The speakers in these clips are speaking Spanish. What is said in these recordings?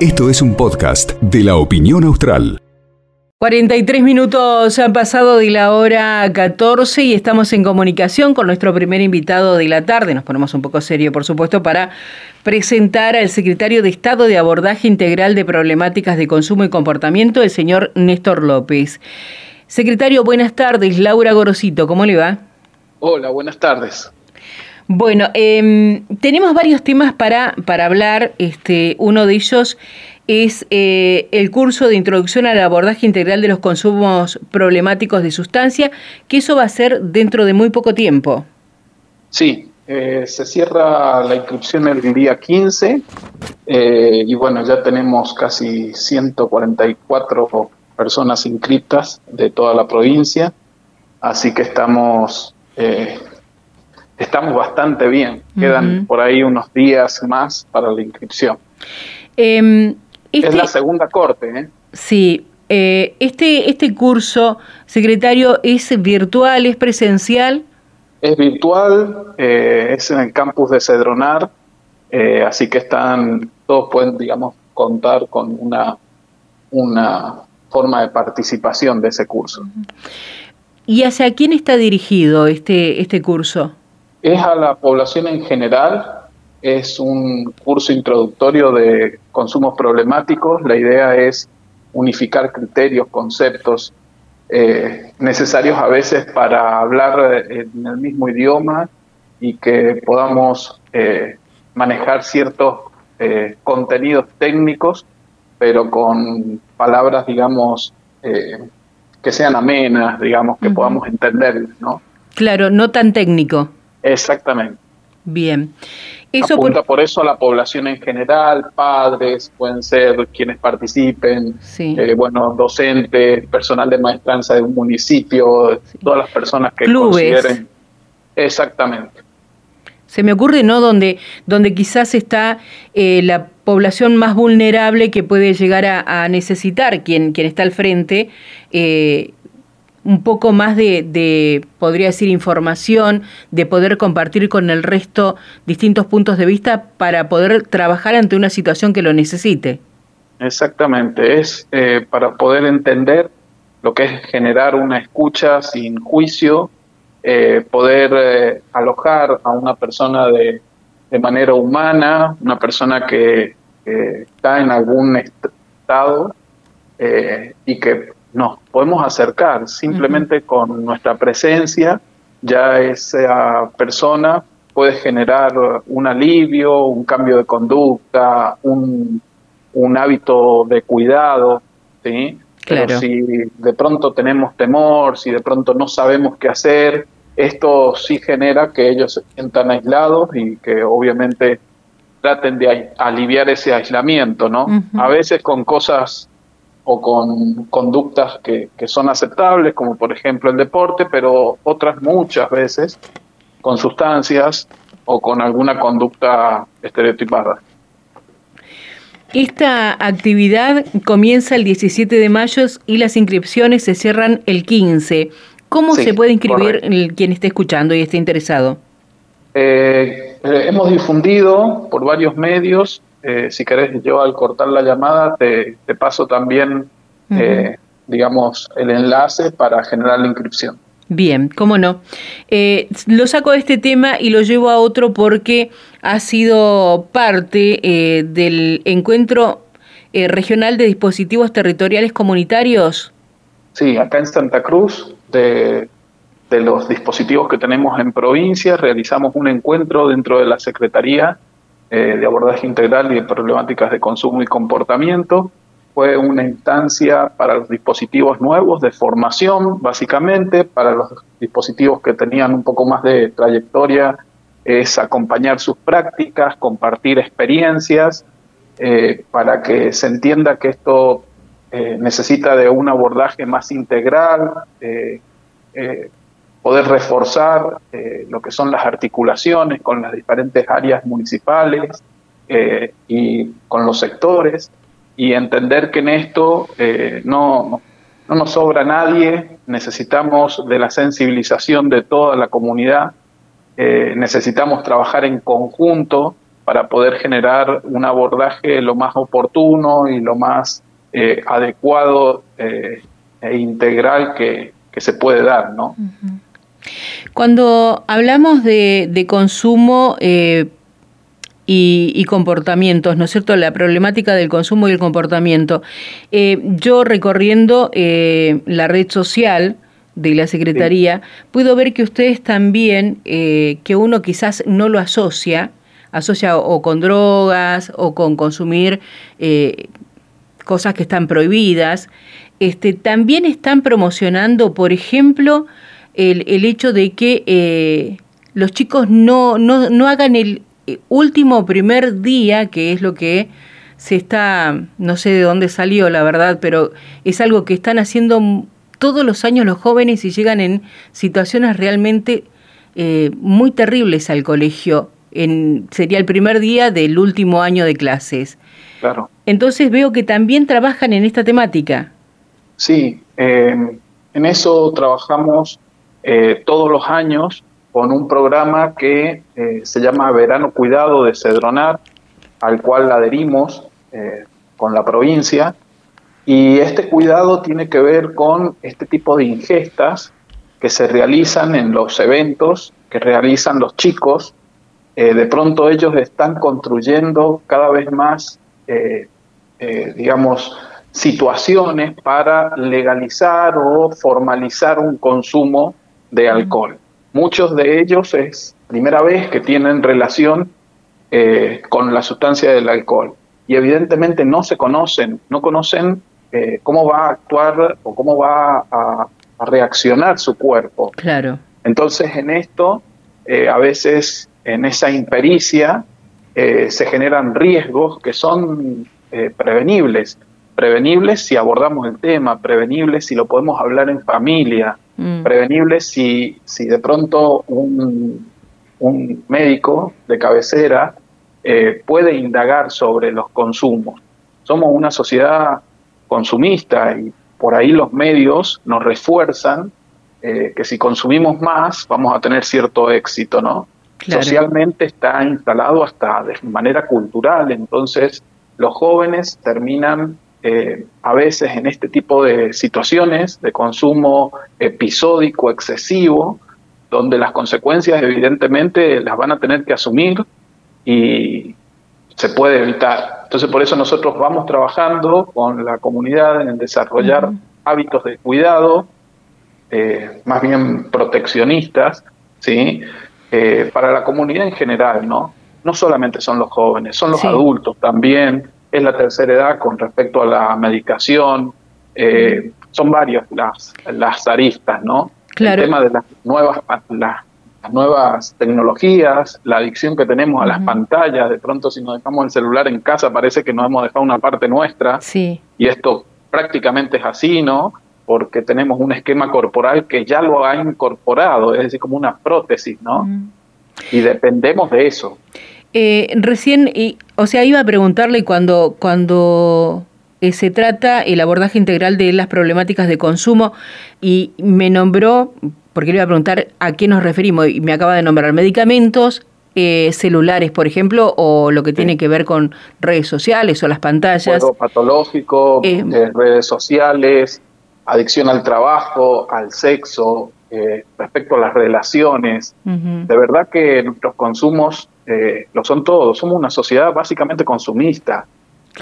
Esto es un podcast de la opinión austral. 43 minutos han pasado de la hora 14 y estamos en comunicación con nuestro primer invitado de la tarde. Nos ponemos un poco serio, por supuesto, para presentar al secretario de Estado de Abordaje Integral de Problemáticas de Consumo y Comportamiento, el señor Néstor López. Secretario, buenas tardes. Laura Gorosito, ¿cómo le va? Hola, buenas tardes. Bueno, em, tenemos varios temas para, para hablar. Este, uno de ellos es eh, el curso de introducción al abordaje integral de los consumos problemáticos de sustancia, que eso va a ser dentro de muy poco tiempo. Sí, eh, se cierra la inscripción el día 15 eh, y bueno, ya tenemos casi 144 personas inscritas de toda la provincia, así que estamos, estamos bastante bien. Quedan por ahí unos días más para la inscripción. Em, es la este segunda corte. ¿eh? Sí. Eh, este, este curso, secretario, ¿es virtual, es presencial? Es virtual, eh, es en el campus de Cedronar, eh, así que están, todos pueden, digamos, contar con una, una forma de participación de ese curso. ¿Y hacia quién está dirigido este, este curso? Es a la población en general, es un curso introductorio de consumos problemáticos. La idea es unificar criterios, conceptos eh, necesarios a veces para hablar en el mismo idioma y que podamos eh, manejar ciertos eh, contenidos técnicos, pero con palabras, digamos, que sean amenas, digamos, que podamos entender, ¿no? Claro, no tan técnico. Exactamente. Bien. Eso Apunta por... eso a la población en general, padres, pueden ser quienes participen, eh, bueno, docentes, personal de maestranza de un municipio, todas las personas que consideren. Exactamente. Se me ocurre, ¿no? Donde, donde quizás está eh, la población más vulnerable que puede llegar a, necesitar quien, quien está al frente, eh, un poco más de, podría decir, información, de poder compartir con el resto distintos puntos de vista para poder trabajar ante una situación que lo necesite. Exactamente, es eh, para poder entender lo que es generar una escucha sin juicio, eh, poder eh, alojar a una persona de, de, manera humana, una persona que está en algún estado y que nos podemos acercar simplemente con nuestra presencia, ya esa persona puede generar un alivio, un cambio de conducta, un, hábito de cuidado, ¿sí? Pero si de pronto tenemos temor, si de pronto no sabemos qué hacer, esto sí genera que ellos se sientan aislados y que obviamente traten de aliviar ese aislamiento, ¿no? A veces con cosas o con conductas que, son aceptables, como por ejemplo el deporte, pero otras muchas veces con sustancias o con alguna conducta estereotipada. Esta actividad comienza el 17 de mayo y las inscripciones se cierran el 15. ¿Cómo se puede inscribir quien esté escuchando y esté interesado? Eh, eh, hemos difundido por varios medios eh, si querés, yo al cortar la llamada te, paso también, eh, digamos, el enlace para generar la inscripción. Bien, cómo no. Eh, lo saco de este tema y lo llevo a otro porque ha sido parte del encuentro regional de dispositivos territoriales comunitarios. Sí, acá en Santa Cruz, de, de los dispositivos que tenemos en provincia, realizamos un encuentro dentro de la Secretaría eh, de abordaje integral y de problemáticas de consumo y comportamiento. Fue una instancia para los dispositivos nuevos de formación, básicamente, para los dispositivos que tenían un poco más de trayectoria, es acompañar sus prácticas, compartir experiencias, eh, para que se entienda que esto eh, necesita de un abordaje más integral, poder reforzar eh, lo que son las articulaciones con las diferentes áreas municipales eh, y con los sectores y entender que en esto eh, no, no nos sobra nadie, necesitamos de la sensibilización de toda la comunidad, necesitamos trabajar en conjunto para poder generar un abordaje lo más oportuno y lo más adecuado e integral que, se puede dar, ¿no? Cuando hablamos de, consumo eh, y, comportamientos, ¿no es cierto? La problemática del consumo y el comportamiento. yo recorriendo la red social, de la Secretaría, puedo ver que ustedes también, que uno quizás no lo asocia, asocia o con drogas o con consumir eh, cosas que están prohibidas, este, también están promocionando, por ejemplo, el, el hecho de que eh, los chicos no, no, no hagan el eh, último primer día, que es lo que se está, no sé de dónde salió la verdad, pero es algo que están haciendo todos los años los jóvenes y llegan en situaciones realmente muy terribles al colegio sería el primer día del último año de clases. Claro. Entonces veo que también trabajan en esta temática. Sí, en eso trabajamos eh, todos los años con un programa que eh, se llama Verano Cuidado de Cedronar, al cual adherimos eh, con la provincia. Y este cuidado tiene que ver con este tipo de ingestas que se realizan en los eventos que realizan los chicos eh, de pronto ellos están construyendo cada vez más, eh, eh, digamos, situaciones para legalizar o formalizar un consumo de alcohol. Muchos de ellos es primera vez que tienen relación con la sustancia del alcohol y evidentemente no se conocen, no conocen cómo va a actuar o cómo va a, a reaccionar su cuerpo. Claro. Entonces en esto a veces en esa impericia eh, se generan riesgos que son eh, prevenibles. Prevenibles si abordamos el tema, prevenibles si lo podemos hablar en familia, mm. prevenibles si, si de pronto un, un médico de cabecera eh, puede indagar sobre los consumos. Somos una sociedad consumista y por ahí los medios nos refuerzan que si consumimos más vamos a tener cierto éxito, ¿no? Socialmente está instalado hasta de manera cultural, entonces los jóvenes terminan eh, a veces en este tipo de situaciones de consumo episódico, excesivo, donde las consecuencias evidentemente las van a tener que asumir y se puede evitar. Entonces por eso nosotros vamos trabajando con la comunidad en desarrollar hábitos de cuidado, eh, más bien proteccionistas, ¿sí? Eh, para la comunidad en general, ¿no? No solamente son los jóvenes, son los adultos también, es la tercera edad con respecto a la medicación, eh, son varias las, las aristas, ¿no? Claro. El tema de las nuevas, las, nuevas tecnologías, la adicción que tenemos a las pantallas, de pronto si nos dejamos el celular en casa parece que nos hemos dejado una parte nuestra, sí. y esto prácticamente es así, ¿no? porque tenemos un esquema corporal que ya lo ha incorporado, es decir, como una prótesis, ¿no? Y dependemos de eso. Eh, recién, y, o sea, iba a preguntarle cuando, cuando eh, se trata el abordaje integral de las problemáticas de consumo y me nombró, porque le iba a preguntar a qué nos referimos, y me acaba de nombrar medicamentos, eh, celulares, por ejemplo, o lo que tiene que ver con redes sociales o las pantallas. Juego patológico, redes sociales, adicción al trabajo, al sexo, eh, respecto a las relaciones. De verdad que nuestros consumos eh, lo son todos. Somos una sociedad básicamente consumista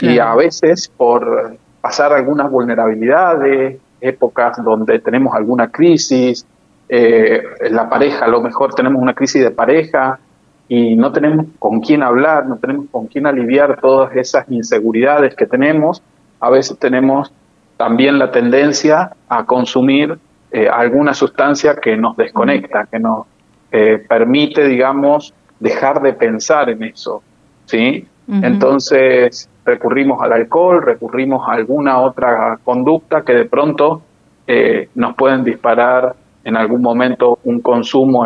y a veces por pasar algunas vulnerabilidades, épocas donde tenemos alguna crisis, eh, la pareja, a lo mejor tenemos una crisis de pareja y no tenemos con quién hablar, no tenemos con quién aliviar todas esas inseguridades que tenemos, a veces tenemos también la tendencia a consumir eh, alguna sustancia que nos desconecta, que nos eh, permite, digamos, dejar de pensar en eso, ¿sí? Entonces recurrimos al alcohol, recurrimos a alguna otra conducta que de pronto eh, nos pueden disparar en algún momento un consumo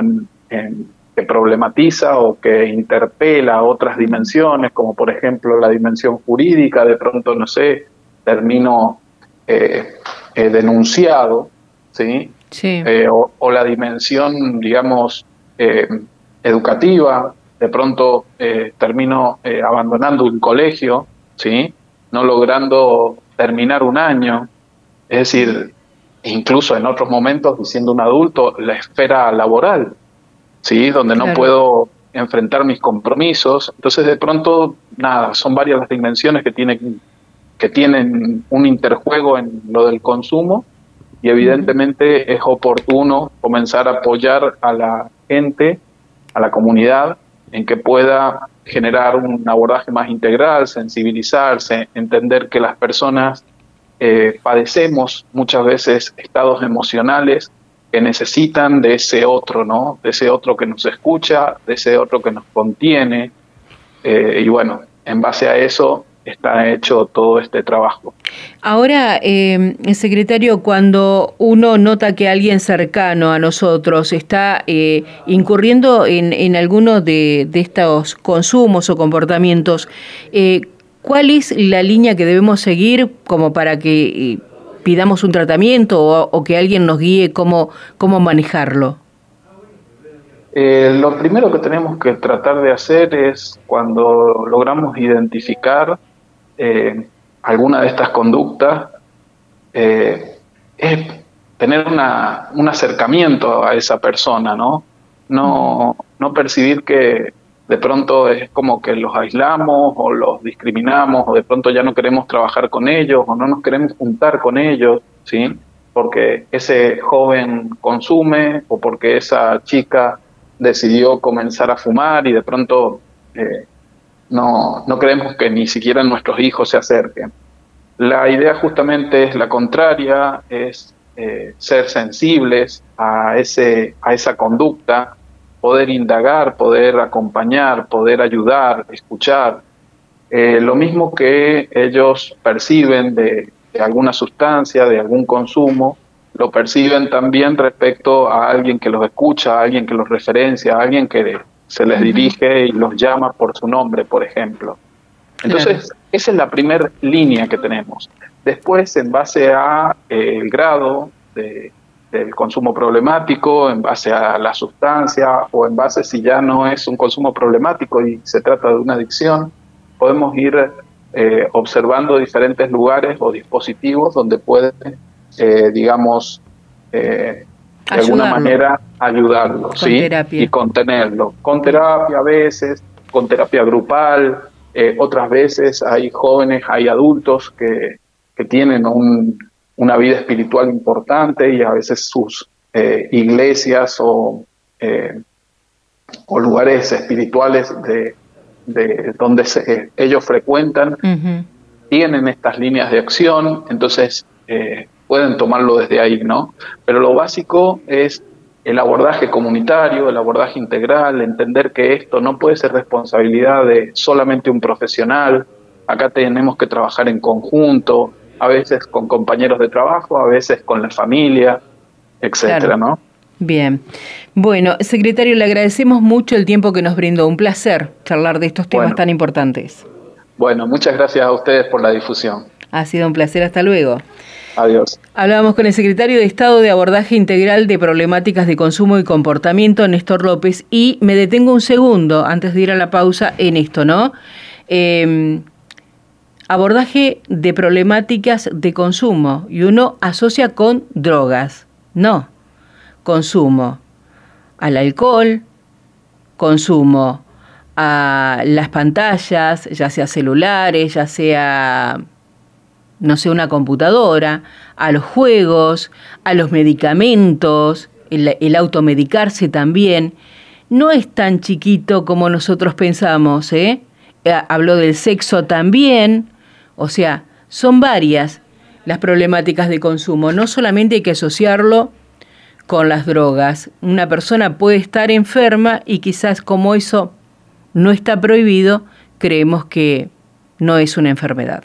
que problematiza o que interpela otras dimensiones, como por ejemplo la dimensión jurídica, de pronto, no sé, termino eh, eh, denunciado, ¿sí? sí. Eh, o, la dimensión, digamos, educativa, de pronto eh, termino eh, abandonando un colegio, ¿sí? no logrando terminar un año, es decir, incluso en otros momentos, siendo un adulto, la esfera laboral, ¿sí? donde no puedo enfrentar mis compromisos. Entonces, de pronto, nada, son varias las dimensiones que, tienen que tienen un interjuego en lo del consumo y evidentemente es oportuno comenzar a apoyar a la gente, a la comunidad, en que pueda generar un abordaje más integral, sensibilizarse, entender que las personas eh, padecemos muchas veces estados emocionales que necesitan de ese otro, ¿no? De ese otro que nos escucha, de ese otro que nos contiene. Eh, y bueno, en base a eso está hecho todo este trabajo. Ahora, eh, secretario, cuando uno nota que alguien cercano a nosotros está eh, incurriendo en, en alguno de, estos consumos o comportamientos, eh, ¿cuál es la línea que debemos seguir como para que eh, pidamos un tratamiento o, que alguien nos guíe cómo, cómo manejarlo? lo primero que tenemos que tratar de hacer es cuando logramos identificar eh, alguna de estas conductas eh, es tener una, un acercamiento a esa persona, ¿no? No, no percibir que de pronto es como que los aislamos o los discriminamos o de pronto ya no queremos trabajar con ellos o no nos queremos juntar con ellos, ¿sí? Porque ese joven consume o porque esa chica decidió comenzar a fumar y de pronto eh, no, no queremos que ni siquiera nuestros hijos se acerquen. La idea justamente es la contraria, es eh, ser sensibles a, ese, a esa conducta, poder indagar, poder acompañar, poder ayudar, escuchar. Eh, lo mismo que ellos perciben de, de, alguna sustancia, de algún consumo, lo perciben también respecto a alguien que los escucha, a alguien que los referencia, a alguien que se les dirige y los llama por su nombre, por ejemplo. Entonces, esa es la primera línea que tenemos. Después, en base a eh, el grado de, del consumo problemático, en base a la sustancia o en base si ya no es un consumo problemático y se trata de una adicción, podemos ir eh, observando diferentes lugares o dispositivos donde pueden, eh, digamos, de alguna manera ayudarlo, ¿sí? Y contenerlo. Con terapia a veces, con terapia grupal, eh, otras veces hay jóvenes, hay adultos que, que tienen un, una vida espiritual importante y a veces sus eh, iglesias o, eh, o lugares espirituales de, de donde ellos frecuentan tienen estas líneas de acción, entonces pueden tomarlo desde ahí, ¿no? Pero lo básico es el abordaje comunitario, el abordaje integral, entender que esto no puede ser responsabilidad de solamente un profesional, acá tenemos que trabajar en conjunto, a veces con compañeros de trabajo, a veces con la familia, etcétera, ¿no? Bien. Bueno, secretario, le agradecemos mucho el tiempo que nos brindó. Un placer charlar de estos temas tan importantes. Bueno, muchas gracias a ustedes por la difusión. Ha sido un placer. Hasta luego. Adiós. Hablábamos con el secretario de Estado de Abordaje Integral de Problemáticas de Consumo y Comportamiento, Néstor López, y me detengo un segundo antes de ir a la pausa en esto, ¿no? Em, abordaje de problemáticas de consumo y uno asocia con drogas. No, consumo al alcohol, consumo a las pantallas, ya sea celulares, ya sea no sé, una computadora, a los juegos, a los medicamentos, el, automedicarse también, no es tan chiquito como nosotros pensamos, ¿eh? ¿eh? Habló del sexo también, o sea, son varias las problemáticas de consumo, no solamente hay que asociarlo con las drogas. Una persona puede estar enferma y quizás como eso no está prohibido, creemos que no es una enfermedad.